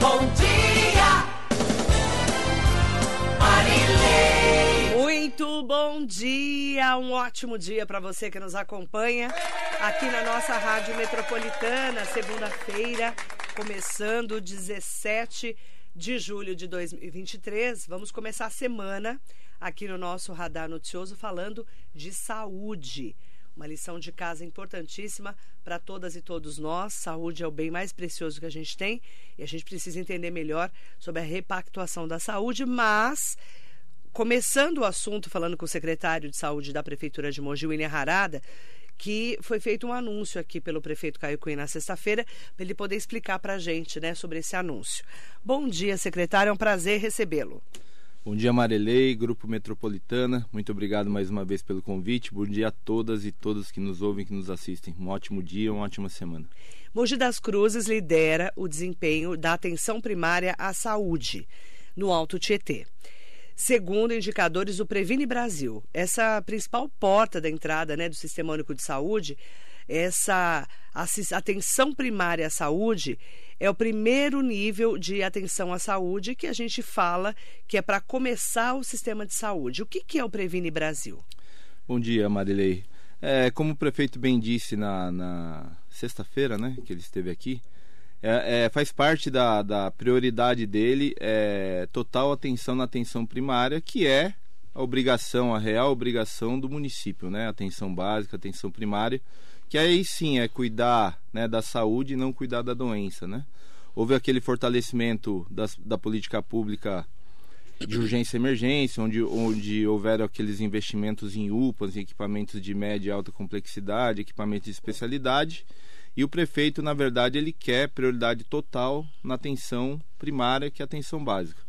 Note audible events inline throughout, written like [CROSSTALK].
Bom dia, Marilei. Muito bom dia, um ótimo dia para você que nos acompanha aqui na nossa Rádio Metropolitana, segunda-feira, começando 17 de julho de 2023. Vamos começar a semana aqui no nosso Radar Noticioso falando de saúde. Uma lição de casa importantíssima para todas e todos nós. Saúde é o bem mais precioso que a gente tem e a gente precisa entender melhor sobre a repactuação da saúde, mas começando o assunto falando com o secretário de saúde da prefeitura de Mogi, William Harada, que foi feito um anúncio aqui pelo prefeito Caio Cunha na sexta-feira, para ele poder explicar para a gente né, sobre esse anúncio. Bom dia, secretário, é um prazer recebê-lo. Bom dia, Marilei, Grupo Metropolitana. Muito obrigado mais uma vez pelo convite. Bom dia a todas e todos que nos ouvem, que nos assistem. Um ótimo dia, uma ótima semana. Mogi das Cruzes lidera o desempenho da atenção primária à saúde no Alto Tietê. Segundo indicadores do Previne Brasil, essa principal porta da entrada né, do Sistema Único de Saúde, essa atenção primária à saúde é o primeiro nível de atenção à saúde que a gente fala que é para começar o sistema de saúde. O que, que é o Previne Brasil? Bom dia, Marilei. É, como o prefeito bem disse na, na sexta-feira, né, que ele esteve aqui, é, é, faz parte da, da prioridade dele é, total atenção na atenção primária, que é a obrigação, a real obrigação do município, né? Atenção básica, atenção primária que aí sim é cuidar né, da saúde e não cuidar da doença, né? Houve aquele fortalecimento das, da política pública de urgência e emergência, onde, onde houveram aqueles investimentos em UPAs, em equipamentos de média e alta complexidade, equipamentos de especialidade, e o prefeito, na verdade, ele quer prioridade total na atenção primária, que é a atenção básica.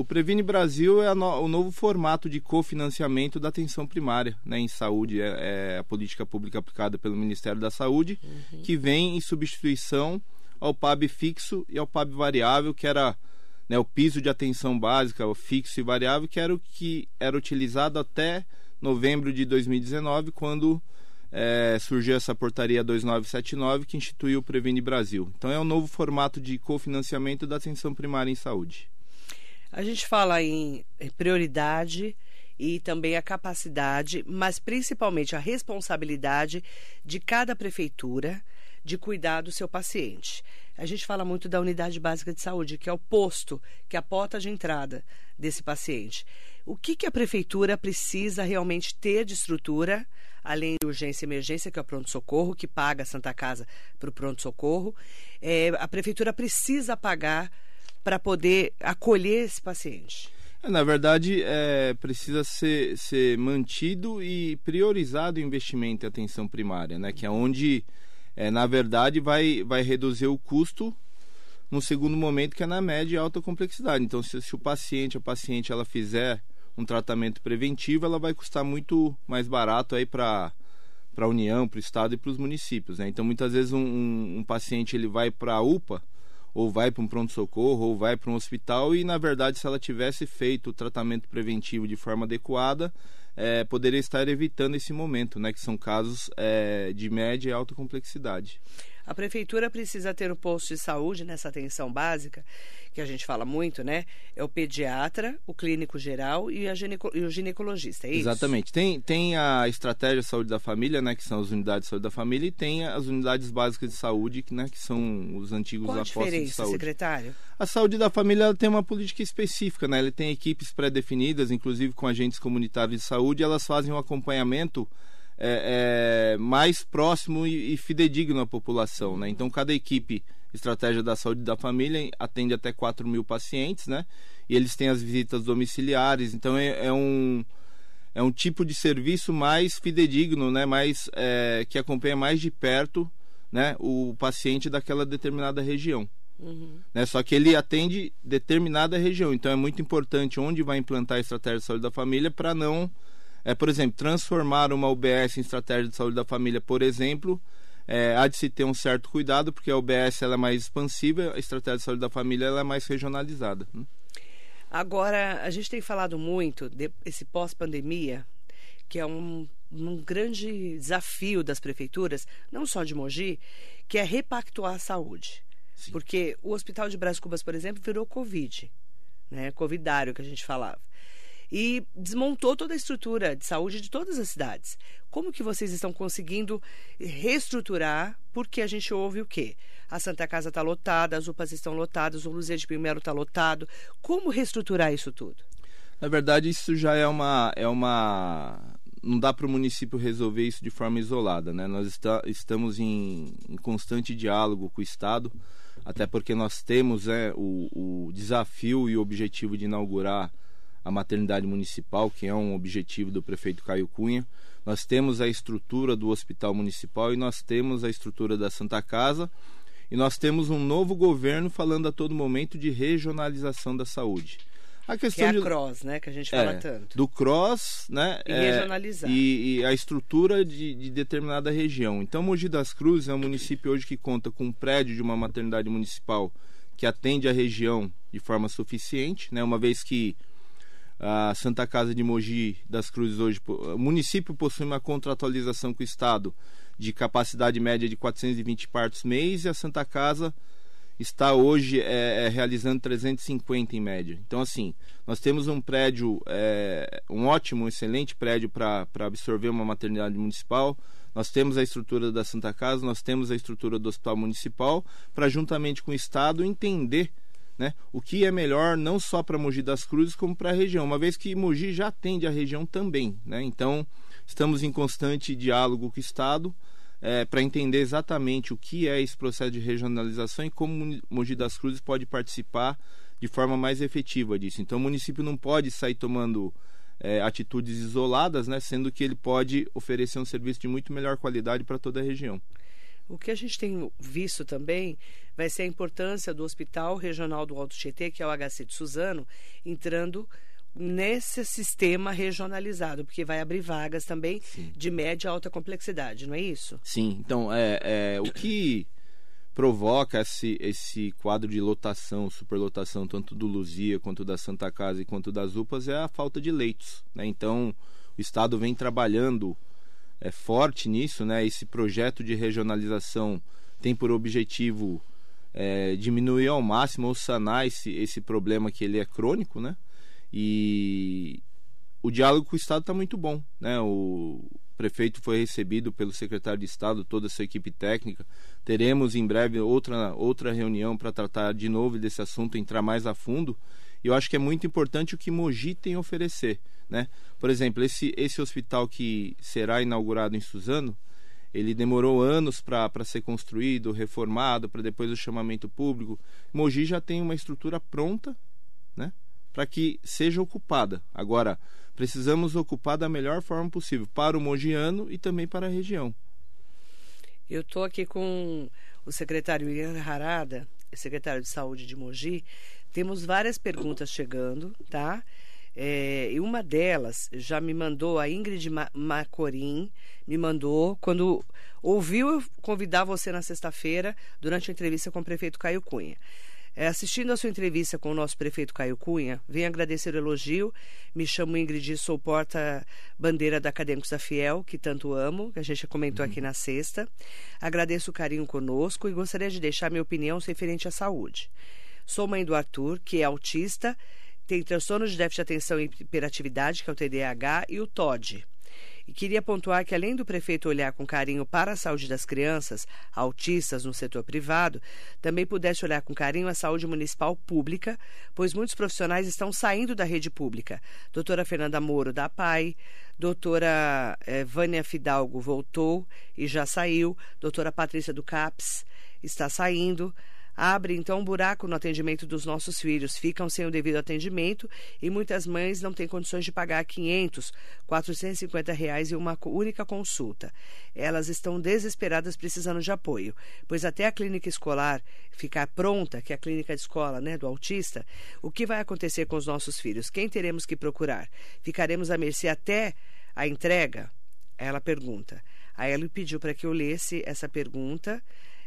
O Previne Brasil é no, o novo formato de cofinanciamento da atenção primária né, em saúde. É, é, a política pública aplicada pelo Ministério da Saúde, uhum. que vem em substituição ao PAB fixo e ao PAB variável, que era né, o piso de atenção básica, o fixo e variável, que era o que era utilizado até novembro de 2019, quando é, surgiu essa portaria 2979 que instituiu o Previne Brasil. Então é um novo formato de cofinanciamento da atenção primária em saúde. A gente fala em prioridade e também a capacidade, mas principalmente a responsabilidade de cada prefeitura de cuidar do seu paciente. A gente fala muito da unidade básica de saúde, que é o posto, que é a porta de entrada desse paciente. O que, que a prefeitura precisa realmente ter de estrutura, além de urgência e emergência, que é o pronto-socorro, que paga a Santa Casa para o pronto-socorro? É, a prefeitura precisa pagar para poder acolher esse paciente? É, na verdade, é, precisa ser, ser mantido e priorizado o investimento em atenção primária, né? que é onde, é, na verdade, vai, vai reduzir o custo no segundo momento, que é na média e alta complexidade. Então, se, se o paciente, a paciente, ela fizer um tratamento preventivo, ela vai custar muito mais barato aí para para a União, para o Estado e para os municípios. Né? Então, muitas vezes um, um, um paciente ele vai para a UPA ou vai para um pronto-socorro, ou vai para um hospital, e na verdade, se ela tivesse feito o tratamento preventivo de forma adequada, é, poderia estar evitando esse momento, né, que são casos é, de média e alta complexidade. A prefeitura precisa ter um posto de saúde nessa atenção básica, que a gente fala muito, né? É o pediatra, o clínico geral e, gineco e o ginecologista, é isso? Exatamente. Tem, tem a estratégia de saúde da família, né? Que são as unidades de saúde da família, e tem as unidades básicas de saúde, né? Que são os antigos Qual a postos de saúde. secretário? A saúde da família tem uma política específica, né? Ele tem equipes pré-definidas, inclusive com agentes comunitários de saúde, elas fazem um acompanhamento é, é, mais próximo e, e, fidedigno à população. Né? Então, cada equipe Estratégia da Saúde da Família atende até 4 mil pacientes, né? E eles têm as visitas domiciliares, então é, é um é um tipo de serviço mais fidedigno, né? Mais é, que acompanha mais de perto, né? O paciente daquela determinada região. Uhum. Né? Só que ele atende determinada região, então é muito importante onde vai implantar a estratégia de saúde da família para não é, por exemplo, transformar uma UBS em estratégia de saúde da família, por exemplo, é, há de se ter um certo cuidado, porque a UBS ela é mais expansiva, a estratégia de saúde da família ela é mais regionalizada. Né? Agora, a gente tem falado muito desse pós-pandemia, que é um, um grande desafio das prefeituras, não só de Mogi, que é repactuar a saúde. Sim. Porque o Hospital de Brás Cubas, por exemplo, virou Covid, né? Covidário que a gente falava. E desmontou toda a estrutura de saúde de todas as cidades. Como que vocês estão conseguindo reestruturar? Porque a gente ouve o quê? A Santa Casa está lotada, as UPAs estão lotadas, o Luzia de Primeiro está lotado. Como reestruturar isso tudo? Na verdade, isso já é uma. É uma... Não dá para o município resolver isso de forma isolada. Né? Nós está, estamos em, em, constante diálogo com o Estado, até porque nós temos né, o, o desafio e o objetivo de inaugurar a maternidade municipal, que é um objetivo do prefeito Caio Cunha. Nós temos a estrutura do hospital municipal e nós temos a estrutura da Santa Casa. E nós temos um novo governo falando a todo momento de regionalização da saúde. A questão que é a de, cross, né, que a gente fala é, tanto. Do cross, né? E é, regionalizar. E, e, a estrutura de, de, determinada região. Então, Mogi das Cruzes é um município hoje que conta com um prédio de uma maternidade municipal que atende a região de forma suficiente, né? Uma vez que a Santa Casa de Mogi das Cruzes hoje, o município possui uma contratualização com o Estado de capacidade média de 420 partos mês e a Santa Casa está hoje é, é, realizando 350 em média. Então, assim, nós temos um prédio, é, um ótimo, excelente prédio para absorver uma maternidade municipal. Nós temos a estrutura da Santa Casa, nós temos a estrutura do Hospital Municipal, para juntamente com o Estado entender né? O que é melhor não só para Mogi das Cruzes como para a região, uma vez que Mogi já atende a região também, né? Então estamos em constante diálogo com o Estado é, para entender exatamente o que é esse processo de regionalização e como Mogi das Cruzes pode participar de forma mais efetiva disso. Então o município não pode sair tomando é, atitudes isoladas, né? Sendo que ele pode oferecer um serviço de muito melhor qualidade para toda a região. O que a gente tem visto também vai ser a importância do Hospital Regional do Alto Tietê, que é o HC de Suzano, entrando nesse sistema regionalizado, porque vai abrir vagas também Sim. de média a alta complexidade, não é isso? Sim, então é, é o que provoca esse, esse quadro de lotação, superlotação, tanto do Luzia quanto da Santa Casa e quanto das UPAs, é a falta de leitos. Né? Então, o Estado vem trabalhando é, forte nisso, né? Esse projeto de regionalização tem por objetivo é, diminuir ao máximo ou sanar esse, esse problema que ele é crônico, né? E o diálogo com o Estado está muito bom, né? O prefeito foi recebido pelo secretário de Estado, toda a sua equipe técnica. Teremos em breve outra, outra reunião para tratar de novo desse assunto, entrar mais a fundo. E eu acho que é muito importante o que Mogi tem a oferecer. Né? Por exemplo, esse, esse hospital que será inaugurado em Suzano, ele demorou anos para ser construído, reformado, para depois o chamamento público. Mogi já tem uma estrutura pronta né, para que seja ocupada. Agora, precisamos ocupar da melhor forma possível para o mogiano e também para a região. Eu estou aqui com o secretário Ian Harada, secretário de Saúde de Mogi. Temos várias perguntas chegando, tá? É, e uma delas já me mandou, a Ingrid Macorim, me mandou, quando ouviu eu convidar você na sexta-feira, durante a entrevista com o prefeito Caio Cunha. É, assistindo a sua entrevista com o nosso prefeito Caio Cunha, venho agradecer o elogio. Me chamo Ingrid, sou porta-bandeira da Acadêmicos da Fiel, que tanto amo, que a gente comentou uhum. aqui na sexta. Agradeço o carinho conosco e gostaria de deixar minha opinião referente à saúde. Sou mãe do Arthur, que é autista tem transtorno de déficit de atenção e hiperatividade, que é o TDAH, e o TOD. E queria pontuar que, além do prefeito olhar com carinho para a saúde das crianças autistas no setor privado, também pudesse olhar com carinho a saúde municipal pública, pois muitos profissionais estão saindo da rede pública. Doutora Fernanda Moro, da PAI, doutora eh, Vânia Fidalgo voltou e já saiu, doutora Patrícia do CAPS está saindo abre então um buraco no atendimento dos nossos filhos, ficam sem o devido atendimento e muitas mães não têm condições de pagar 500, 450 reais em uma única consulta. Elas estão desesperadas precisando de apoio, pois até a clínica escolar ficar pronta, que é a clínica de escola né, do autista, o que vai acontecer com os nossos filhos? Quem teremos que procurar? Ficaremos à mercê até a entrega? Ela pergunta. Aí ela pediu para que eu lesse essa pergunta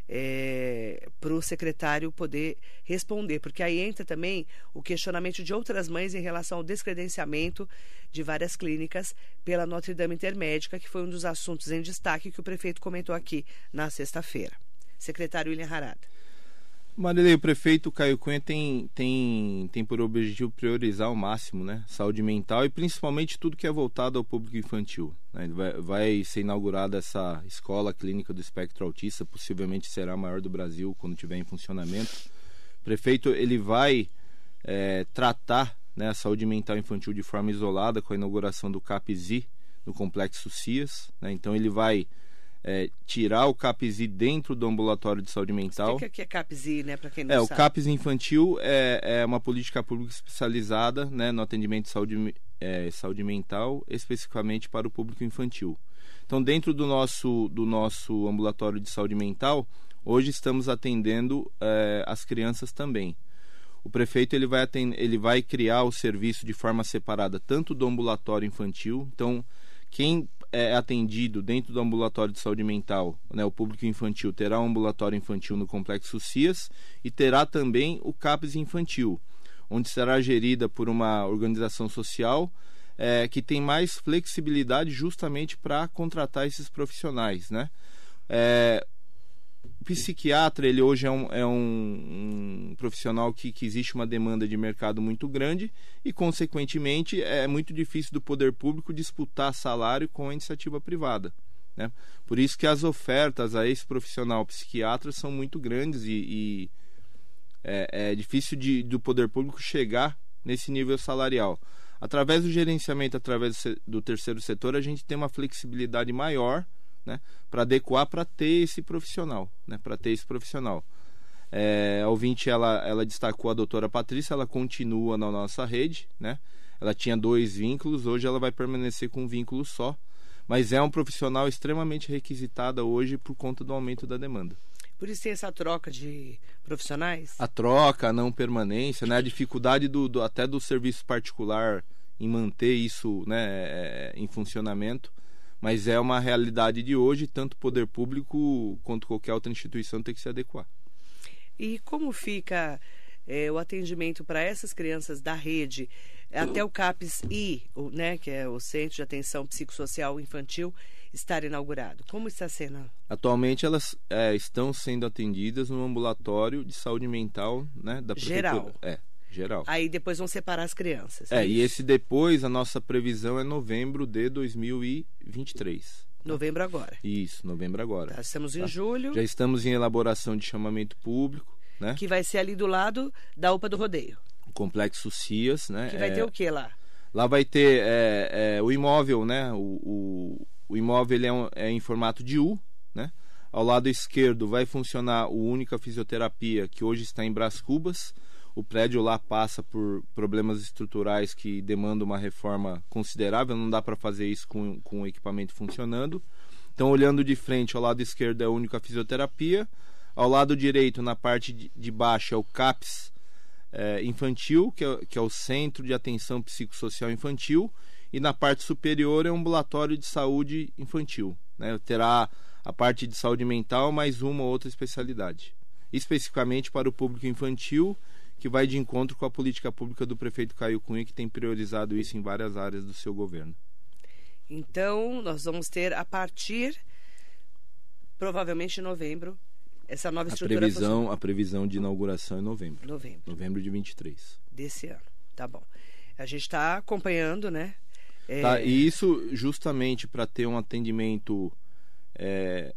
é, para o secretário poder responder, porque aí entra também o questionamento de outras mães em relação ao descredenciamento de várias clínicas pela Notre Dame Intermédica, que foi um dos assuntos em destaque que o prefeito comentou aqui na sexta-feira. Secretário William Harada. Marilei, o prefeito Caio Cunha tem, tem, tem por objetivo priorizar ao máximo né, saúde mental e principalmente tudo que é voltado ao público infantil. Né? Vai, vai ser inaugurada essa escola clínica do espectro autista, possivelmente será a maior do Brasil quando tiver em funcionamento. O prefeito ele vai é, tratar né, a saúde mental infantil de forma isolada com a inauguração do CAPSI no Complexo CIAS. Né? Então ele vai é, tirar o CAPSI dentro do ambulatório de saúde mental. O que é CAPSI, né, para quem não é, sabe? o CAPS infantil é, é uma política pública especializada né, no atendimento de saúde, é, saúde mental, especificamente para o público infantil. Então, dentro do nosso, do nosso ambulatório de saúde mental, hoje estamos atendendo é, as crianças também. O prefeito ele vai, atend, ele vai criar o serviço de forma separada, tanto do ambulatório infantil, então quem é atendido dentro do ambulatório de saúde mental, né, o público infantil terá um ambulatório infantil no Complexo CIAS e terá também o CAPES infantil, onde será gerida por uma organização social é, que tem mais flexibilidade justamente para contratar esses profissionais, né? É, o psiquiatra, ele hoje é um, é um, um profissional que, que existe uma demanda de mercado muito grande e, consequentemente, é muito difícil do poder público disputar salário com a iniciativa privada. Né? Por isso que as ofertas a esse profissional psiquiatra são muito grandes e, e é, é, difícil de, do poder público chegar nesse nível salarial. Através do gerenciamento, através do terceiro setor, a gente tem uma flexibilidade maior né, para adequar para ter esse profissional, né, para ter esse profissional. É, a ouvinte ela, ela destacou a doutora Patrícia, ela continua na nossa rede, né? Ela tinha dois vínculos, hoje ela vai permanecer com um vínculo só, mas é um profissional extremamente requisitada hoje por conta do aumento da demanda. Por isso tem essa troca de profissionais? A troca, a não permanência, né? A dificuldade do, do até do serviço particular em manter isso né, é, em funcionamento mas é uma realidade de hoje, tanto o poder público quanto qualquer outra instituição tem que se adequar. E como fica é, o atendimento para essas crianças da rede até o CAPS-I, né, que é o Centro de Atenção Psicossocial Infantil, estar inaugurado? Como está sendo? Atualmente elas é, estão sendo atendidas no ambulatório de saúde mental né, da prefeitura. Geral. É, geral. Aí depois vão separar as crianças. É, é e esse depois, a nossa previsão é novembro de 2023. Novembro agora. Isso, novembro agora. Tá, estamos em Tá. julho, Já estamos em elaboração de chamamento público, né? que vai ser ali do lado da UPA do Rodeio. O Complexo CIAS, né? Que vai É, ter o que lá? Lá vai ter é, é, o imóvel, né? O, o, o imóvel ele é, um- é em formato de U, né? Ao lado esquerdo vai funcionar o Única Fisioterapia, que hoje está em Brás Cubas. O prédio lá passa por problemas estruturais que demandam uma reforma considerável, não dá para fazer isso com, com o equipamento funcionando. Então, olhando de frente, ao lado esquerdo é a Única Fisioterapia. Ao lado direito, na parte de, baixo, é o CAPS, é, infantil, que é, que é o Centro de Atenção Psicossocial Infantil, e na parte superior é um ambulatório de saúde infantil. Né? Terá a parte de saúde mental mais uma ou outra especialidade. Especificamente para o público infantil, que vai de encontro com a política pública do prefeito Caio Cunha, que tem priorizado isso em várias áreas do seu governo. Então, nós vamos ter a partir, provavelmente em novembro, essa nova A estrutura previsão, a previsão de inauguração é novembro. funcionando. novembro Novembro de 23. desse ano. Tá bom. A gente está acompanhando, né? É, Tá, e isso justamente para ter um atendimento é,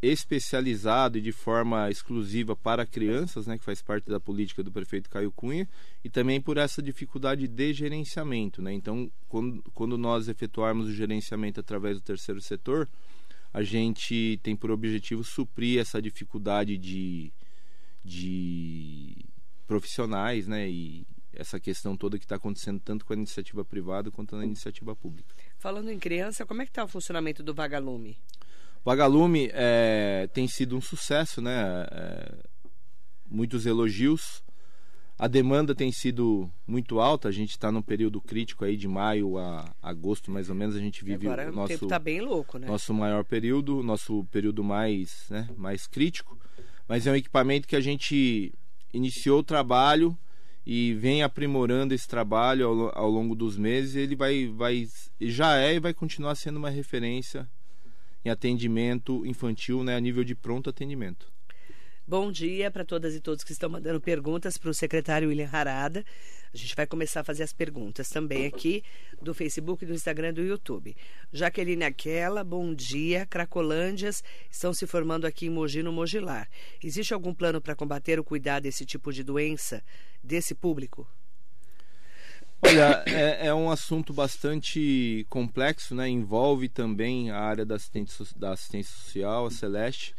especializado e de forma exclusiva para crianças, né, que faz parte da política do prefeito Caio Cunha, e também por essa dificuldade de gerenciamento. Né? Então, quando, quando nós efetuarmos o gerenciamento através do terceiro setor, a gente tem por objetivo suprir essa dificuldade de, de profissionais né, e essa questão toda que está acontecendo tanto com a iniciativa privada quanto na iniciativa pública. Falando em criança, como é que está o funcionamento do Vagalume? Vagalume é, tem sido um sucesso, né? É, muitos elogios. A demanda tem sido muito alta. A gente está num período crítico aí de maio a agosto, mais ou menos. A gente vive Agora o nosso tempo está bem louco, né? nosso maior período, nosso período mais, né, mais crítico. Mas é um equipamento que a gente iniciou o trabalho e vem aprimorando esse trabalho ao, ao longo dos meses. Ele vai, vai, e já é e vai continuar sendo uma referência em atendimento infantil, né, a nível de pronto atendimento. Bom dia para todas e todos que estão mandando perguntas para o secretário William Harada. A gente vai começar a fazer as perguntas também aqui do Facebook, do Instagram e do YouTube. Jaqueline Aquela, bom dia. Cracolândias estão se formando aqui em Mogi, no Mogilar. Existe algum plano para combater ou cuidar desse tipo de doença, desse público? Olha, é, é, um assunto bastante complexo, né? Envolve também a área da assistência, da assistência social, a Celeste.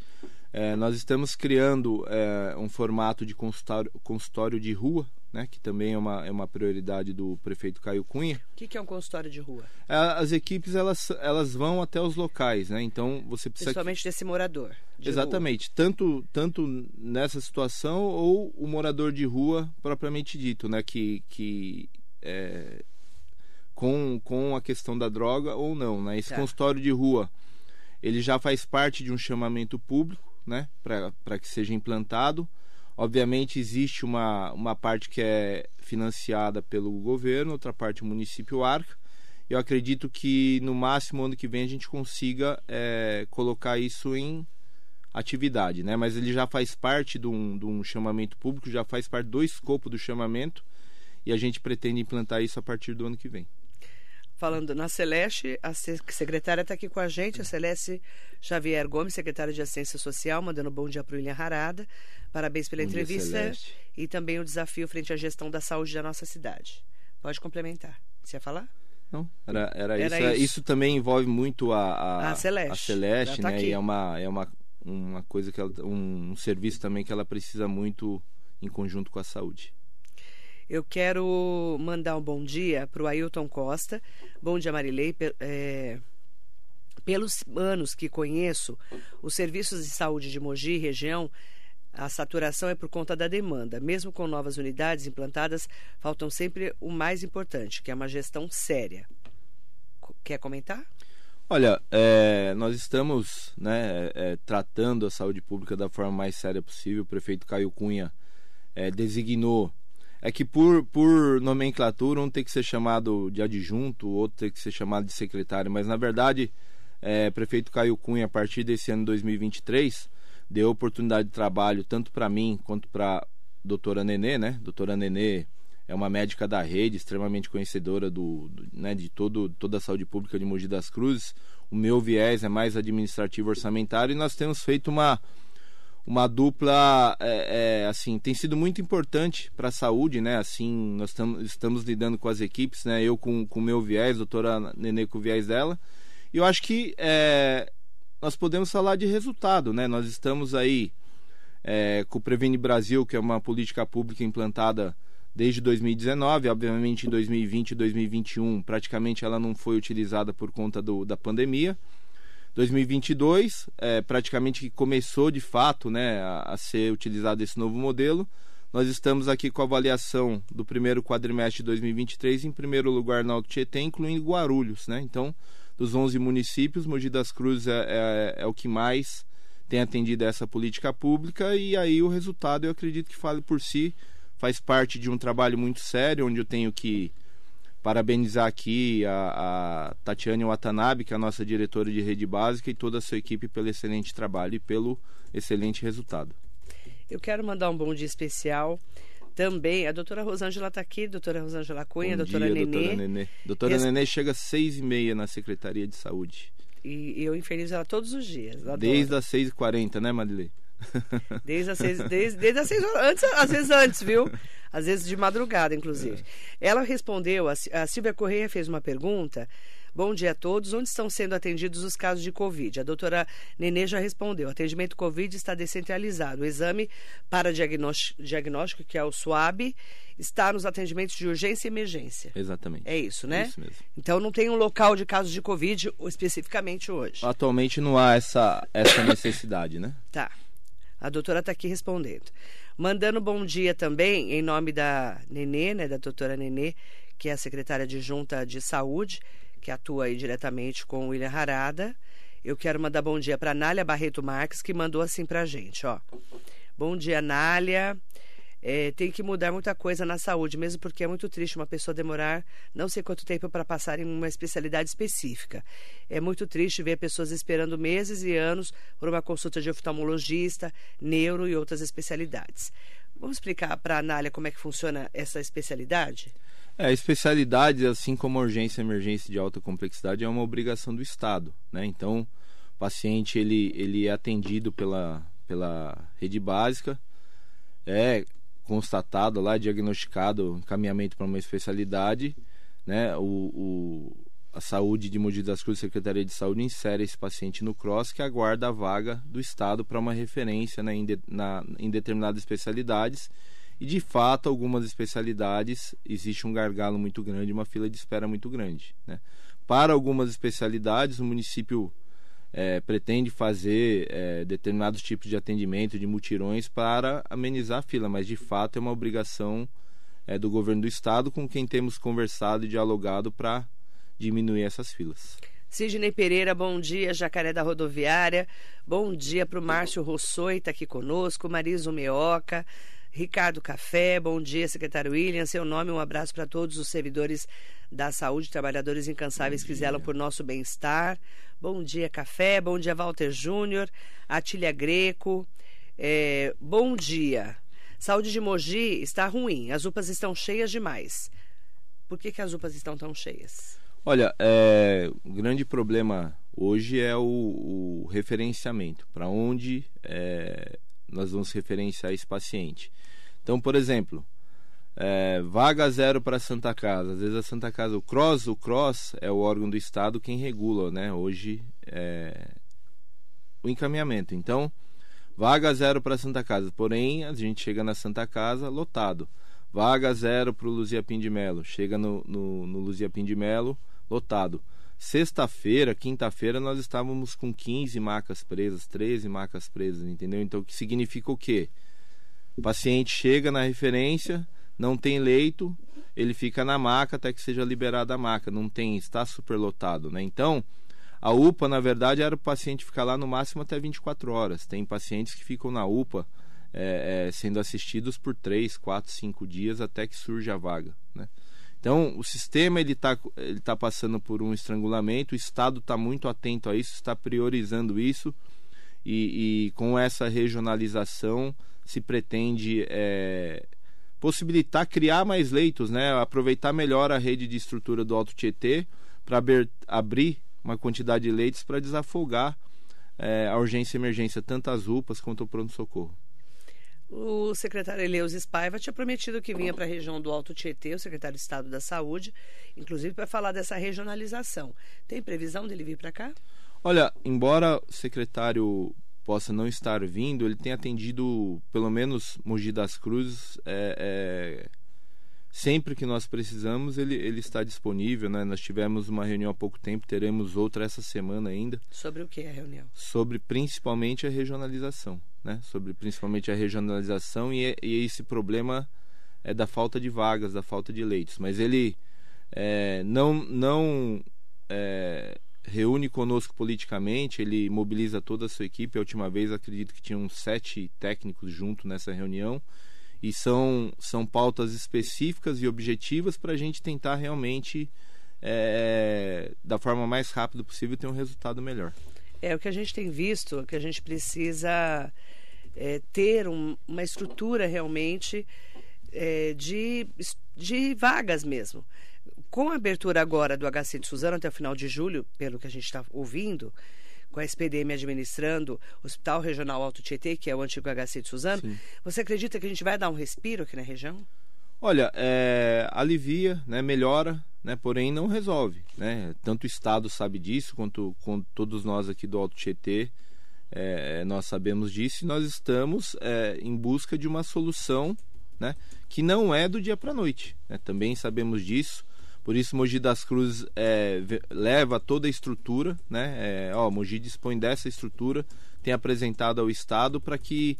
É, nós estamos criando é, um formato de consultório, consultório de rua, né, que também é uma, é uma prioridade do prefeito Caio Cunha. O que, que, é um consultório de rua? É, as equipes elas, elas vão até os locais, né? Então você precisa. Principalmente desse morador. De Exatamente. Rua. Tanto, tanto nessa situação ou o morador de rua propriamente dito, né? Que, que é, com, com a questão da droga ou não, né? Esse tá. consultório de rua ele já faz parte de um chamamento público né, para que seja implantado. Obviamente existe uma, uma parte que é financiada pelo governo, outra parte o município arca. Eu acredito que no máximo ano que vem a gente consiga é, colocar isso em atividade, né? Mas ele já faz parte de um, de um chamamento público, já faz parte do escopo do chamamento e a gente pretende implantar isso a partir do ano que vem falando na Celeste, a secretária está aqui com a gente, a Celeste Xavier Gomes, secretária de Assistência Social, mandando bom dia para o William Harada. Parabéns pela bom entrevista dia, e também o desafio frente à gestão da saúde da nossa cidade. Pode complementar. Você ia falar? Não, era, era, era isso. isso. isso. também envolve muito a, a, a Celeste, a Celeste tá né? Aqui. E é uma, é uma, uma coisa que ela, um, um serviço também que ela precisa muito em conjunto com a saúde. Eu quero mandar um bom dia para o Ailton Costa. Bom dia, Marilei. É, pelos anos que conheço, os serviços de saúde de Mogi região, a saturação é por conta da demanda. Mesmo com novas unidades implantadas, faltam sempre o mais importante, que é uma gestão séria. Quer comentar? Olha, é, nós estamos né, é, tratando a saúde pública da forma mais séria possível. O prefeito Caio Cunha é, designou é que por, por nomenclatura um tem que ser chamado de adjunto, outro tem que ser chamado de secretário, mas na verdade, é, prefeito Caio Cunha, a partir desse ano 2023, deu oportunidade de trabalho tanto para mim quanto para doutora Nenê, né? Doutora Nenê é uma médica da rede, extremamente conhecedora do, do né, de todo, toda a saúde pública de Mogi das Cruzes. O meu viés é mais administrativo orçamentário e nós temos feito uma uma dupla é, é, assim tem sido muito importante para a saúde né? Assim nós tam, estamos lidando com as equipes né? Eu com o meu viés doutora Nenê com o viés dela. E eu acho que é, nós podemos falar de resultado né? Nós estamos aí é, com o Previne Brasil que é uma política pública implantada desde 2019 obviamente em 2020 e 2021 praticamente ela não foi utilizada por conta do, da pandemia 2022, é, praticamente que começou de fato né, a, a, ser utilizado esse novo modelo. Nós estamos aqui com a avaliação do primeiro quadrimestre de 2023, em primeiro lugar na Tietê, incluindo Guarulhos. Né? Então, dos 11 municípios, Mogi das Cruzes é, é, é o que mais tem atendido essa política pública e aí o resultado eu acredito que fale por si, faz parte de um trabalho muito sério, onde eu tenho que parabenizar aqui a, a Tatiane Watanabe, que é a nossa diretora de rede básica, e toda a sua equipe pelo excelente trabalho e pelo excelente resultado. Eu quero mandar um bom dia especial também. A doutora Rosângela está aqui, doutora Rosângela Cunha, bom doutora dia, Nenê. Doutora Nenê, doutora. Nenê chega às seis e meia na Secretaria de Saúde. E eu infelizo ela todos os dias. Desde as seis e quarenta, né, Marilei? [LAUGHS] Desde as seis, desde, desde as seis horas, antes, às vezes antes, viu? Às vezes de madrugada, inclusive. É. Ela respondeu, a, a Silvia Correia fez uma pergunta. Bom dia a todos. Onde estão sendo atendidos os casos de Covid? A doutora Nenê já respondeu. O atendimento Covid está descentralizado. O exame para diagnóstico, que é o SWAB, está nos atendimentos de urgência e emergência. Exatamente. É isso, né? É isso mesmo. Então não tem um local de casos de Covid especificamente hoje. Atualmente não há essa, essa necessidade, né? Tá. A doutora está aqui respondendo. Mandando bom dia também, em nome da Nenê, né, da doutora Nenê, que é a secretária adjunta de saúde, que atua aí diretamente com o William Harada. Eu quero mandar bom dia para Nália Barreto Marques, que mandou assim para a gente, ó. Bom dia, Nália. É, tem que mudar muita coisa na saúde, mesmo porque é muito triste uma pessoa demorar não sei quanto tempo para passar em uma especialidade específica. É muito triste ver pessoas esperando meses e anos por uma consulta de oftalmologista, neuro e outras especialidades. Vamos explicar para a Anália como é que funciona essa especialidade? É, especialidade, assim como urgência e emergência de alta complexidade, é uma obrigação do Estado. Né? Então, o paciente ele, ele é atendido pela, pela rede básica, é constatado lá, diagnosticado, encaminhamento para uma especialidade, né? O, o, a saúde de Mogi das Cruzes, Secretaria de Saúde, insere esse paciente no CROSS que aguarda a vaga do Estado para uma referência né, em, de, na, em determinadas especialidades. E de fato, algumas especialidades existe um gargalo muito grande, uma fila de espera muito grande. Né? Para algumas especialidades, o município é, pretende fazer é, determinados tipos de atendimento, de mutirões, para amenizar a fila, mas de fato é uma obrigação é, do governo do estado com quem temos conversado e dialogado para diminuir essas filas. Sidney Pereira, bom dia, Jacaré da Rodoviária. Bom dia para o Márcio Rossoi, está aqui conosco, Mariso Meoca, Ricardo Café, bom dia, secretário William. Seu nome, um abraço para todos os servidores da saúde, trabalhadores incansáveis que zelam por nosso bem-estar. Bom dia, Café. Bom dia, Walter Júnior. Atília Greco. É, bom dia. Saúde de Mogi está ruim. As UPAs estão cheias demais. Por que, que as UPAs estão tão cheias? Olha, é, o grande problema hoje é o, o referenciamento. Para onde é, nós vamos referenciar esse paciente. Então, por exemplo, é, vaga zero para Santa Casa. Às vezes a Santa Casa, o CROSS, o CROSS é o órgão do Estado quem regula, né? Hoje é, o encaminhamento. Então, vaga zero para Santa Casa. Porém, a gente chega na Santa Casa lotado. Vaga zero para o Luzia Pim de Melo. Chega no, no, no Luzia Melo, lotado. Sexta-feira, quinta-feira, nós estávamos com 15 macas presas, 13 macas presas, entendeu? Então, o que significa o quê? O paciente chega na referência, não tem leito, ele fica na maca até que seja liberada a maca. Não tem, está superlotado, né? Então, a UPA, na verdade, era o paciente ficar lá no máximo até 24 horas. Tem pacientes que ficam na UPA é, é, sendo assistidos por 3, 4, 5 dias até que surja a vaga, né? Então, o sistema ele está ele tá passando por um estrangulamento, o Estado está muito atento a isso, está priorizando isso, e, e com essa regionalização se pretende é, possibilitar criar mais leitos, né? aproveitar melhor a rede de estrutura do Alto Tietê para abrir uma quantidade de leitos para desafogar é, a urgência e emergência, tanto as UPAs quanto o pronto-socorro. O secretário Eleus Spaiva tinha prometido que vinha para a região do Alto Tietê, o secretário de Estado da Saúde, inclusive para falar dessa regionalização. Tem previsão dele vir para cá? Olha, embora o secretário possa não estar vindo, ele tem atendido, pelo menos Mogi das Cruzes, é, é, sempre que nós precisamos, ele, ele está disponível. Né? Nós tivemos uma reunião há pouco tempo, teremos outra essa semana ainda. Sobre o que a reunião? Sobre principalmente a regionalização. Né? Sobre principalmente a regionalização e, e esse problema é da falta de vagas, da falta de leitos. Mas ele é, não, não é, reúne conosco politicamente, ele mobiliza toda a sua equipe. A última vez acredito que tinham sete técnicos junto nessa reunião e são, são pautas específicas e objetivas para a gente tentar realmente, é, da forma mais rápida possível, ter um resultado melhor. É o que a gente tem visto, que a gente precisa é, ter um, uma estrutura realmente é, de, de vagas mesmo. Com a abertura agora do HC de Suzano até o final de julho, pelo que a gente está ouvindo, com a SPDM administrando o Hospital Regional Alto Tietê, que é o antigo HC de Suzano, Sim. você acredita que a gente vai dar um respiro aqui na região? Olha, é, alivia, né, melhora, né, porém não resolve. Né? Tanto o Estado sabe disso, quanto, quanto todos nós aqui do Alto Tietê, é, nós sabemos disso e nós estamos é, em busca de uma solução né, que não é do dia para a noite. Né? Também sabemos disso. Por isso, Mogi das Cruzes é, leva toda a estrutura, né? É, ó, Mogi dispõe dessa estrutura, tem apresentado ao Estado para que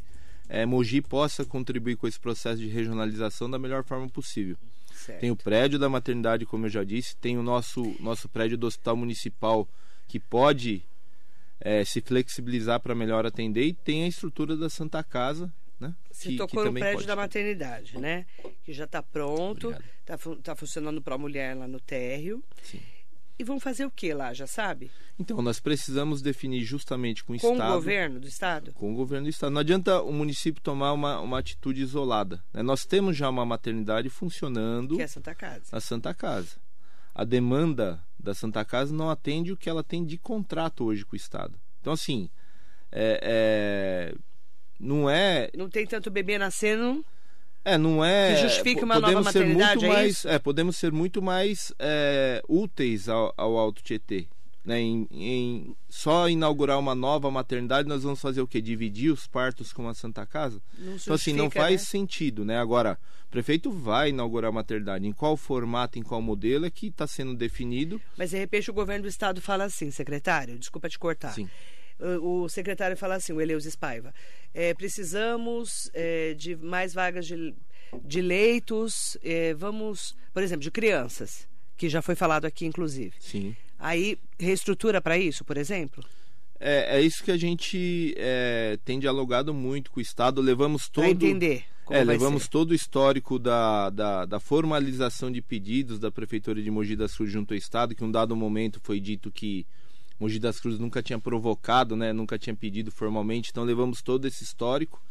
é, Mogi possa contribuir com esse processo de regionalização da melhor forma possível. Certo. Tem o prédio da maternidade, como eu já disse, tem o nosso, nosso prédio do Hospital Municipal que pode é, se flexibilizar para melhor atender e tem a estrutura da Santa Casa né? Você que, tocou que no prédio pode da ter. maternidade, né? Que já está pronto, está tá funcionando para a mulher lá no térreo. Sim. E vão fazer o que lá, já sabe? Então, nós precisamos definir justamente com o Com Estado. o governo do estado? Com o governo do Estado. Não adianta o município tomar uma, uma atitude isolada. né? Nós temos já uma maternidade funcionando Que é Santa Casa. na Santa Casa. A demanda da Santa Casa não atende o que ela tem de contrato hoje com o Estado. Então, assim, é, é, não é Não tem tanto bebê nascendo. É, não é. Que justifique uma podemos nova ser maternidade, muito é mais, é, podemos ser muito mais é, úteis ao, ao Alto Tietê. Né? Em, em só inaugurar uma nova maternidade, nós vamos fazer o quê? Dividir os partos com a Santa Casa? Não Então, assim, não justifica, faz né? sentido, né? Agora, o prefeito vai inaugurar a maternidade. Em qual formato, em qual modelo é que está sendo definido? Mas de repente o governo do estado fala assim, secretário, desculpa te cortar. Sim. O, o secretário fala assim, o Eleus Espaiva, é, precisamos é, de mais vagas de, de leitos, é, vamos, por exemplo, de crianças, que já foi falado aqui, inclusive. Sim. Aí, reestrutura para isso, por exemplo? É, é isso que a gente é, tem dialogado muito com o Estado. Levamos todo. Para entender É, levamos ser. todo o histórico da, da, da formalização de pedidos da Prefeitura de Mogi das Cruzes junto ao Estado, que em um dado momento foi dito que Mogi das Cruzes nunca tinha provocado, né, nunca tinha pedido formalmente, então levamos todo esse histórico.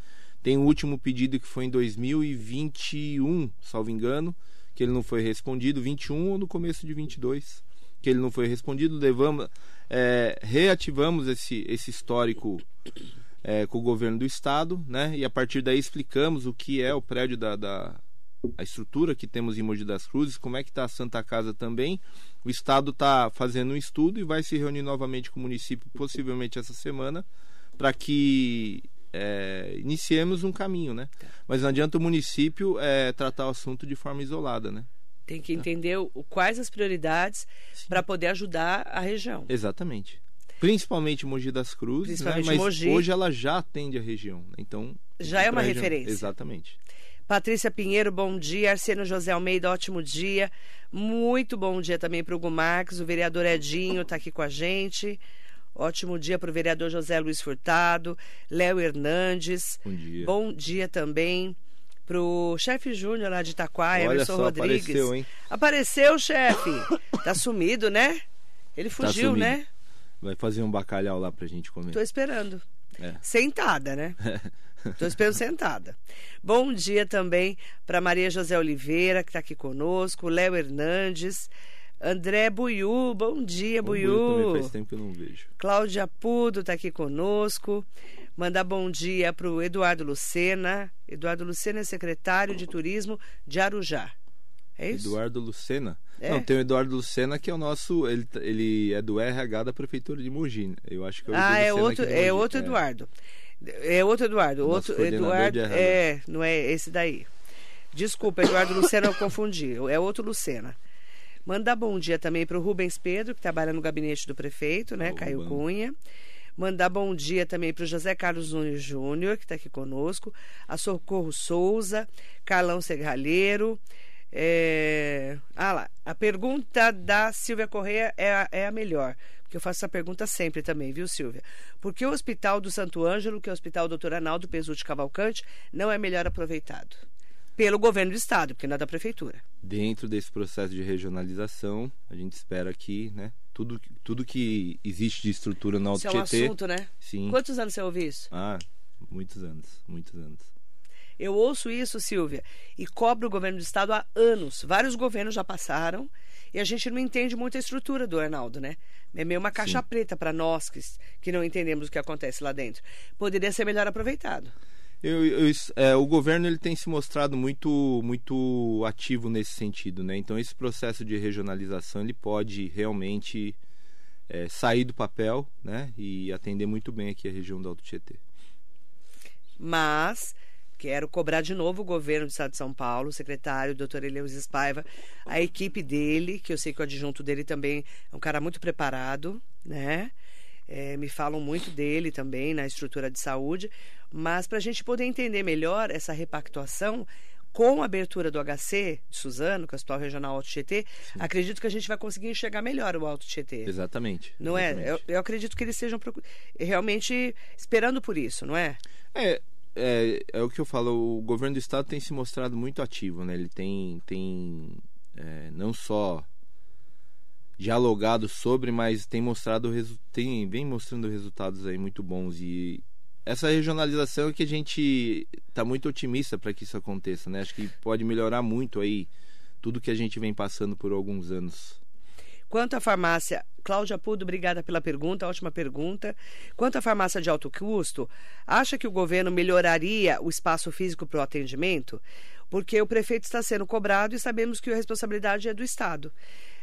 Tem o último pedido que foi em 2021, salvo engano, que ele não foi respondido, 21 ou no começo de 22, que ele não foi respondido, levamos, é, reativamos esse, esse histórico é, com o governo do estado, né? E a partir daí explicamos o que é o prédio da, da a estrutura que temos em Mogi das Cruzes, como é que está a Santa Casa também. O estado está fazendo um estudo e vai se reunir novamente com o município, possivelmente essa semana, para que é, iniciemos um caminho, né? Mas não adianta o município é, tratar o assunto de forma isolada, né? Tem que entender o, quais as prioridades para poder ajudar a região. Exatamente. Principalmente Mogi das Cruzes, né? Mas Mogi. hoje ela já atende a região, né? então Já é uma região- referência. Exatamente. Patrícia Pinheiro, bom dia. Arsênio José Almeida, ótimo dia. Muito bom dia também para o Hugo Marques. O vereador Edinho está aqui com a gente. Ótimo dia para o vereador José Luiz Furtado. Léo Hernandes. Bom dia. Bom dia também para o chefe Júnior lá de Itaquá, Emerson só, Rodrigues. apareceu, hein? Apareceu, chefe. Tá sumido, né? Ele fugiu, sumido. né? Vai fazer um bacalhau lá pra gente comer. Tô esperando. É. Sentada, né? [LAUGHS] Tô esperando sentada. Bom dia também para Maria José Oliveira, que está aqui conosco, Léo Hernandes, André Buiú, bom dia, O Buiú Buiú. faz tempo que eu não vejo. Cláudia Pudo está aqui conosco. Mandar bom dia para o Eduardo Lucena. Eduardo Lucena é secretário de Turismo de Arujá. É isso? Eduardo Lucena. É? Não, tem o Eduardo Lucena que é o nosso. Ele, ele é do RH da Prefeitura de Mogi. né? Eu acho que é o Ah, Edu é Lucena outro, é Mogi. outro Eduardo. É outro Eduardo. Nosso Outro Eduardo. É, não é esse daí. Desculpa, Eduardo Lucena, eu confundi. É outro Lucena. Mandar bom dia também para o Rubens Pedro, que trabalha no gabinete do prefeito, né? Ô, Caio. Cunha. Mandar bom dia também para o José Carlos Nunes Júnior, que está aqui conosco. A Socorro Souza, Carlão Serralheiro. É... Ah lá, a pergunta da Silvia Correia é a, é a melhor. Porque eu faço essa pergunta sempre também, viu, Silvia? Por que o Hospital do Santo Ângelo, que é o Hospital Doutor Arnaldo Pesutti Cavalcante, não é melhor aproveitado? Pelo governo do Estado, porque não é da Prefeitura. Dentro desse processo de regionalização, a gente espera que, né? Tudo, tudo que existe de estrutura no Alto Isso é um Tietê. assunto, né? Sim. Quantos anos você ouve isso? Ah, muitos anos. Muitos anos. Eu ouço isso, Silvia, e cobro o governo do Estado há anos. Vários governos já passaram e a gente não entende muito a estrutura do Arnaldo, né? É meio uma caixa Sim. preta para nós que, que não entendemos o que acontece lá dentro. Poderia ser melhor aproveitado. Eu, eu- é, o governo ele tem se mostrado muito muito ativo nesse sentido, né? Então esse processo de regionalização ele pode realmente é, sair do papel, né? E atender muito bem aqui a região do Alto Tietê. Mas quero cobrar de novo o governo do Estado de São Paulo, o secretário, o doutor Eleus Espaiva, a equipe dele, que eu sei que o adjunto dele também é um cara muito preparado, né? É, me falam muito dele também na estrutura de saúde, mas para a gente poder entender melhor essa repactuação com a abertura do HC de Suzano, que é o Hospital Regional Alto Tietê, acredito que a gente vai conseguir enxergar melhor o Alto Tietê. Exatamente. Não é? exatamente. Eu, eu acredito que eles procu- realmente esperando por isso, não é? É, é, é o que eu falo, o governo do estado tem se mostrado muito ativo, né? Ele tem, tem é, não só dialogado sobre, mas tem mostrado tem vem mostrando resultados aí muito bons e essa regionalização é que a gente está muito otimista para que isso aconteça, né? Acho que pode melhorar muito aí tudo que a gente vem passando por alguns anos. Quanto à farmácia, Cláudia Pudo, obrigada pela pergunta, ótima pergunta. Quanto à farmácia de alto custo, acha que o governo melhoraria o espaço físico para o atendimento? Porque o prefeito está sendo cobrado e sabemos que a responsabilidade é do Estado.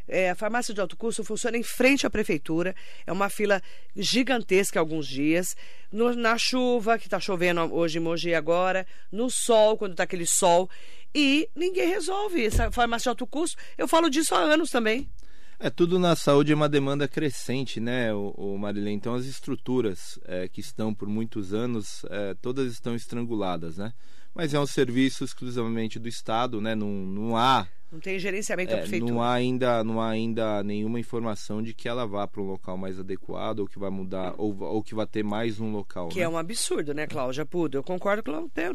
É, a farmácia de alto custo funciona em frente à prefeitura. É uma fila gigantesca alguns dias. No, na chuva, que está chovendo hoje em Mogi agora. No sol, quando está aquele sol. E ninguém resolve. Essa farmácia de alto custo, eu falo disso há anos também. É, tudo na saúde é uma demanda crescente, né, o, o Marilene? Então, as estruturas é, que estão por muitos anos, é, todas estão estranguladas, né? Mas é um serviço exclusivamente do Estado, né? Não, não há não tem gerenciamento da é, prefeitura. Não há, ainda, não há ainda nenhuma informação de que ela vá para um local mais adequado ou que vai mudar, ou, ou que vai ter mais um local. Que né? é um absurdo, né, Cláudia Pudo? Eu concordo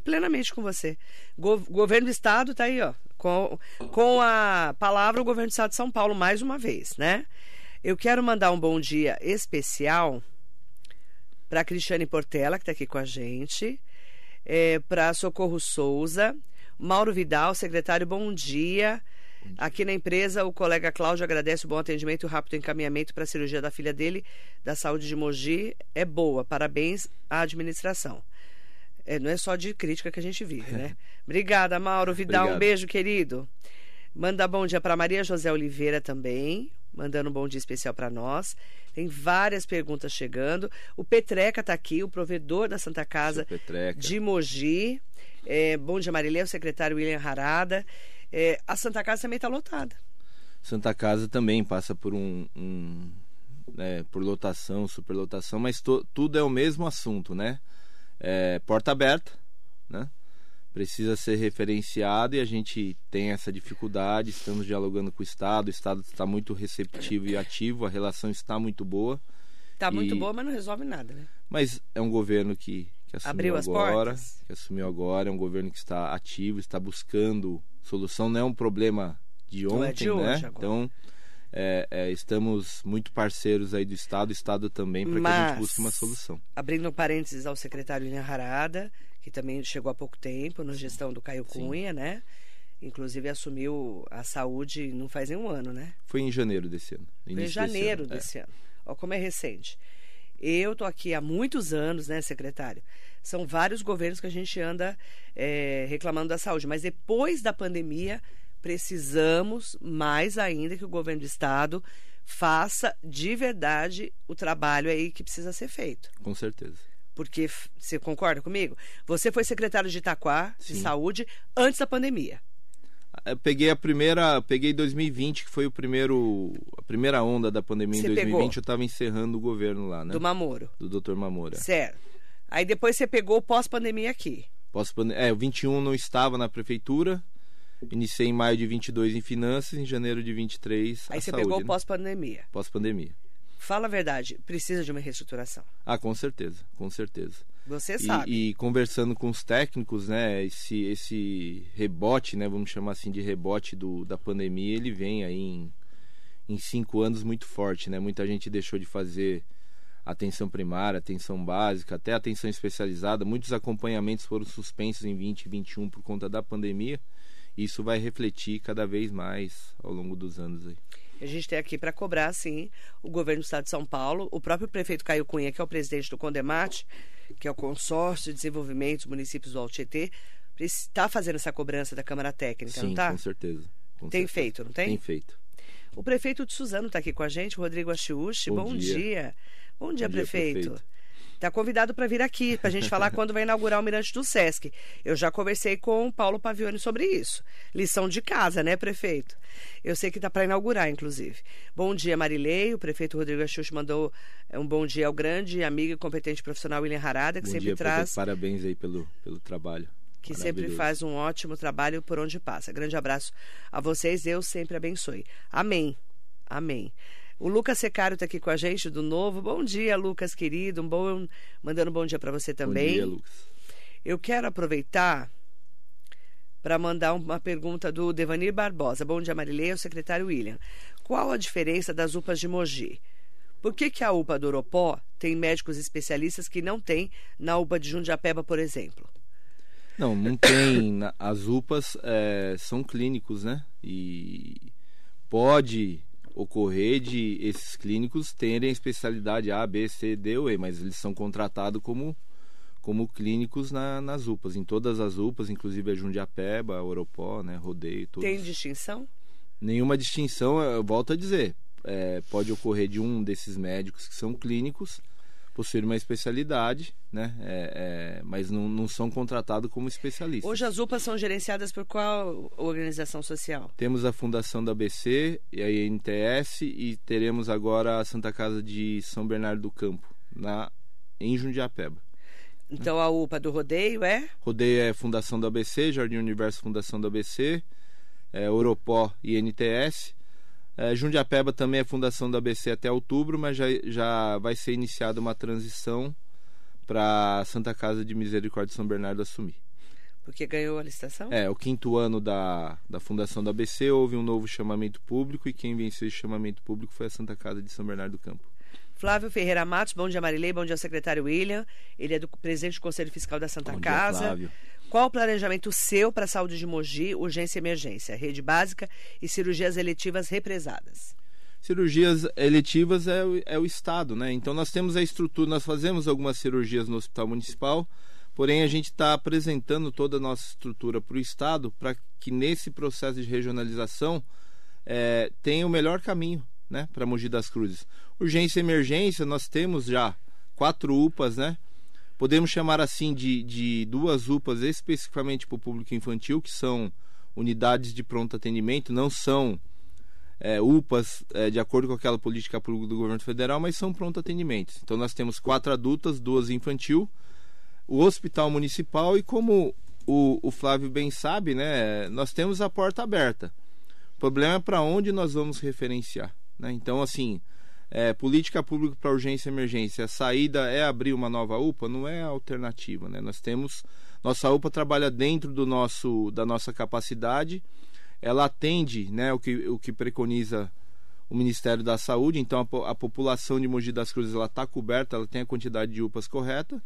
plenamente com você. Go governo do Estado está aí, ó. Com, com a palavra o governo do Estado de São Paulo, mais uma vez, né? Eu quero mandar um bom dia especial para Cristiane Portela, que está aqui com a gente, é, para Socorro Souza, Mauro Vidal, secretário, bom dia. Aqui na empresa, o colega Cláudio agradece o bom atendimento e o rápido encaminhamento para a cirurgia da filha dele, da saúde de Mogi. É boa. Parabéns à administração. É, não é só de crítica que a gente vive, né? [LAUGHS] Obrigada, Mauro Vidal. Obrigado. Um beijo, querido. Manda bom dia para Maria José Oliveira também, mandando um bom dia especial para nós. Tem várias perguntas chegando. O Petreca está aqui, o provedor da Santa Casa de Mogi. É, bom dia, Marilê, o secretário William Harada. É, a Santa Casa também está lotada. Santa Casa também passa por um, um né, por lotação, superlotação, mas to, tudo é o mesmo assunto, né? É, porta aberta, né? Precisa ser referenciado e a gente tem essa dificuldade. Estamos dialogando com o Estado, o Estado está muito receptivo e ativo, a relação está muito boa. Está muito boa, mas não resolve nada, né? Mas é um governo que que assumiu Abriu as agora, portas. que assumiu agora, é um governo que está ativo, está buscando solução, não é um problema de ontem, Não é de hoje né? agora. Então é, é, estamos muito parceiros aí do Estado, o Estado também, para que a gente busque uma solução. Abrindo parênteses ao secretário William Harada, que também chegou há pouco tempo na gestão do Caio Sim. Cunha, né? Inclusive assumiu a saúde não faz nem um ano, né? Foi em janeiro desse ano. Foi em início desse janeiro ano, é. desse ano. Olha como é recente. Eu tô aqui há muitos anos, né, secretário? São vários governos que a gente anda é, reclamando da saúde, mas depois da pandemia precisamos mais ainda que o governo do estado faça de verdade o trabalho aí que precisa ser feito. Com certeza. Porque você concorda comigo? Você foi secretário de Itaquá de saúde antes da pandemia. Eu peguei a primeira, peguei 2020, que foi o primeiro, a primeira onda da pandemia em Você 2020, pegou? eu estava encerrando o governo lá, né? Do Mamoro. Do Dr. Mamora. Certo. Aí depois você pegou pós-pandemia aqui. Pós é, o 21 não estava na prefeitura. Iniciei em maio de 22 em finanças, em janeiro de 23 Aí você saúde, pegou né? pós-pandemia. pós-pandemia. Fala a verdade, precisa de uma reestruturação. Ah, com certeza, com certeza. Você E, sabe. e conversando com os técnicos, né, esse esse rebote, né, vamos chamar assim de rebote do, da pandemia, ele vem aí em, em cinco anos muito forte, né? Muita gente deixou de fazer atenção primária, atenção básica, até atenção especializada. Muitos acompanhamentos foram suspensos em 20 e 21 por conta da pandemia. E isso vai refletir cada vez mais ao longo dos anos aí. A gente tem aqui para cobrar, sim, o governo do estado de São Paulo, o próprio prefeito Caio Cunha, que é o presidente do Condemate, que é o consórcio de desenvolvimento dos municípios do Alto Tietê, está fazendo essa cobrança da Câmara Técnica, Sim, não tá? com certeza. com Tem certeza. feito, não tem? Tem feito. O prefeito de Suzano está aqui com a gente, Rodrigo Achiuchi. Bom, Bom dia. dia. Bom dia, Bom dia, prefeito. prefeito. Está convidado para vir aqui, para a gente falar [LAUGHS] quando vai inaugurar o Mirante do Sesc. Eu já conversei com o Paulo Pavione sobre isso. Lição de casa, né, prefeito? Eu sei que está para inaugurar, inclusive. Bom dia, Marilei. O prefeito Rodrigo Achuch mandou é, um bom dia ao grande amigo e competente profissional William Harada, que Bom sempre dia, traz prefeito. Parabéns aí pelo, pelo trabalho. que sempre faz um ótimo trabalho por onde passa. Grande abraço a vocês, Deus sempre abençoe. Amém. Amém. O Lucas Secário está aqui com a gente do Novo. Bom dia, Lucas, querido. Um bom, mandando um bom dia para você também. Bom dia, Lucas. Eu quero aproveitar para mandar uma pergunta do Devanir Barbosa. Bom dia, Marilei, o secretário William. Qual a diferença das UPAs de Mogi? Por que, que a UPA do Oropó tem médicos especialistas que não tem na UPA de Jundiapeba, por exemplo? Não, não tem. As UPAs é, são clínicos, né? E pode ocorrer de esses clínicos terem a especialidade A, B, C, D ou E, mas eles são contratados como, como clínicos na- nas UPAs. Em todas as UPAs, inclusive a Jundiapeba, a Oropó, né? Rodeio, todos. Tem distinção? Nenhuma distinção, eu volto a dizer. é, pode ocorrer de um desses médicos que são clínicos possuir uma especialidade, né? É, é, mas não, não são contratados como especialistas. Hoje as UPAs são gerenciadas por qual organização social? Temos a Fundação da ABC e a INTS e teremos agora a Santa Casa de São Bernardo do Campo, na, em Jundiapeba. Então a UPA do rodeio é? Rodeio é Fundação da ABC, Jardim Universo Fundação da ABC, é, Oropó e INTS. É, Jundiapeba também é Fundação da ABC até outubro, mas já, já vai ser iniciada uma transição para Santa Casa de Misericórdia de São Bernardo assumir. Porque ganhou a licitação? É, o quinto ano da, da Fundação da ABC houve um novo chamamento público e quem venceu esse chamamento público foi a Santa Casa de São Bernardo do Campo. Flávio Ferreira Matos, bom dia Marilei, bom dia secretário William. Ele é do presidente do Conselho Fiscal da Santa Bom dia, Casa. Flávio. Qual o planejamento seu para a saúde de Mogi, urgência e emergência, rede básica e cirurgias eletivas represadas? Cirurgias eletivas é o, é o Estado, né? Então nós temos a estrutura, nós fazemos algumas cirurgias no Hospital Municipal, porém a gente está apresentando toda a nossa estrutura para o Estado para que nesse processo de regionalização é, tenha o melhor caminho, né? Para Mogi das Cruzes. Urgência e emergência, nós temos já quatro UPAs, né? Podemos chamar assim de, de duas UPAs especificamente para o público infantil, que são unidades de pronto atendimento, não são é, UPAs é, de acordo com aquela política pública do governo federal, mas são pronto atendimentos. Então nós temos quatro adultas, duas infantil, o hospital municipal e como o, o Flávio bem sabe, né, nós temos a porta aberta. O problema é para onde nós vamos referenciar. Né? Então, assim, é, política pública para urgência e emergência, a saída é abrir uma nova UPA, não é alternativa. Né? Nós temos. Nossa UPA trabalha dentro do nosso, da nossa capacidade, ela atende né, o, que, o que preconiza o Ministério da Saúde, então a, a população de Mogi das Cruzes ela está coberta, ela tem a quantidade de UPAs correta,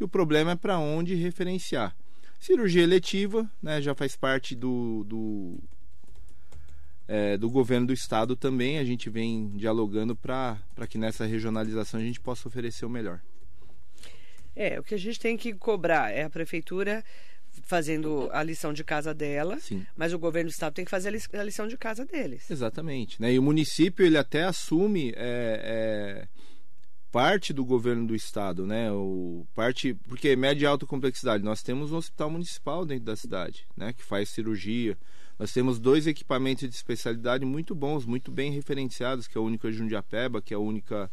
e o problema é para onde referenciar. Cirurgia eletiva né, já faz parte do, do, é, do governo do estado também. A gente vem dialogando para que nessa regionalização a gente possa oferecer o melhor. É, o que a gente tem que cobrar é a prefeitura fazendo a lição de casa dela, Sim. mas o governo do estado tem que fazer a li- a lição de casa deles. Exatamente. Né? E o município ele até assume é, é, parte do governo do estado, né? O, parte, porque média e alta complexidade. Nós temos um hospital municipal dentro da cidade, né? Que faz cirurgia. Nós temos dois equipamentos de especialidade muito bons, muito bem referenciados, que é a única Jundiapeba, que é a única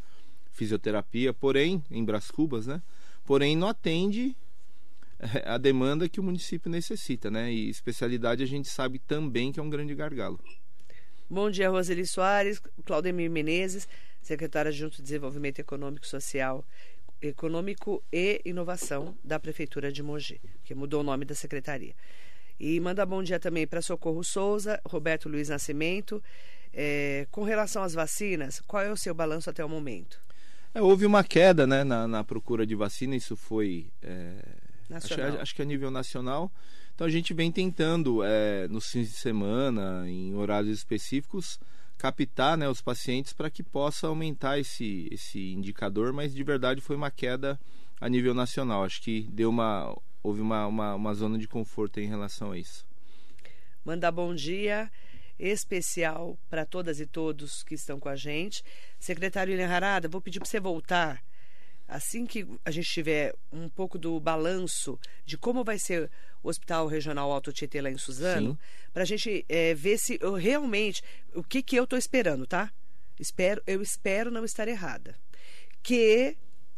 fisioterapia, porém, em Bras Cubas, né? Porém, não atende eh, a demanda que o município necessita, né? E especialidade a gente sabe também que é um grande gargalo. Bom dia, Roseli Soares, Claudemir Menezes, secretária adjunto de Desenvolvimento Econômico, Social, Econômico e Inovação da Prefeitura de Mogi, que mudou o nome da secretaria. E manda bom dia também para Socorro Souza, Roberto Luiz Nascimento. É, com relação às vacinas, qual é o seu balanço até o momento? É, houve uma queda né, na, na procura de vacina, isso foi. é, acho, Nacional. acho que a nível nacional. Então a gente vem tentando, é, nos fins de semana, em horários específicos, captar né, os pacientes para que possa aumentar esse, esse indicador, mas de verdade foi uma queda a nível nacional. Acho que deu uma. Houve uma, uma, uma zona de conforto em relação a isso. Mandar bom dia especial para todas e todos que estão com a gente. Secretário William Harada, vou pedir para você voltar assim que a gente tiver um pouco do balanço de como vai ser o Hospital Regional Alto Tietê lá em Suzano, para a gente eh, ver se eu realmente o que que eu estou esperando, tá? Espero, eu espero não estar errada, que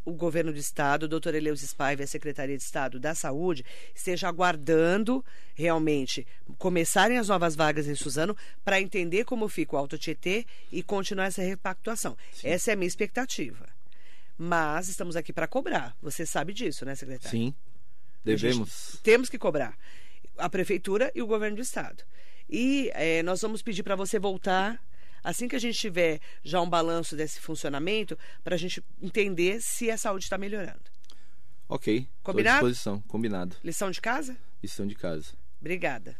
o governo do estado, o doutor Eleus Spaiva e a Secretaria de Estado da Saúde esteja aguardando realmente começarem as novas vagas em Suzano para entender como fica o Alto Tietê e continuar essa repactuação. Essa é a minha expectativa. Mas estamos aqui para cobrar. Você sabe disso, né, secretário? Sim. Devemos. temos que cobrar. A prefeitura e o governo do estado. E eh, nós vamos pedir para você voltar assim que a gente tiver já um balanço desse funcionamento, para a gente entender se a saúde está melhorando. Ok. tô à Combinado? disposição. Combinado. Lição de casa? Lição de casa. Obrigada.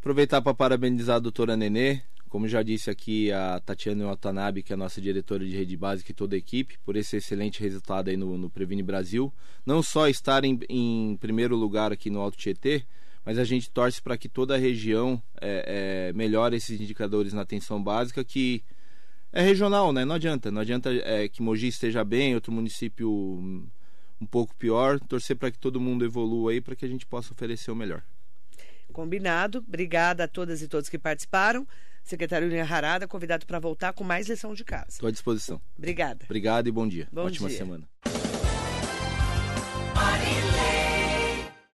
Aproveitar para parabenizar a doutora Nenê, como já disse aqui a Tatiana Watanabe, que é a nossa diretora de rede básica e toda a equipe, por esse excelente resultado aí no, no Previne Brasil. Não só estar em, em primeiro lugar aqui no Alto Tietê, mas a gente torce para que toda a região é, é, melhore esses indicadores na atenção básica, que é regional, né? Não adianta. Não adianta é, que Mogi esteja bem, outro município um pouco pior. Torcer para que todo mundo evolua aí, para que a gente possa oferecer o melhor. Combinado. Obrigada a todas e todos que participaram. Secretário Linha Harada, convidado para voltar com mais lição de casa. Estou à disposição. Obrigada. Obrigado e bom dia. Bom Ótima dia. semana.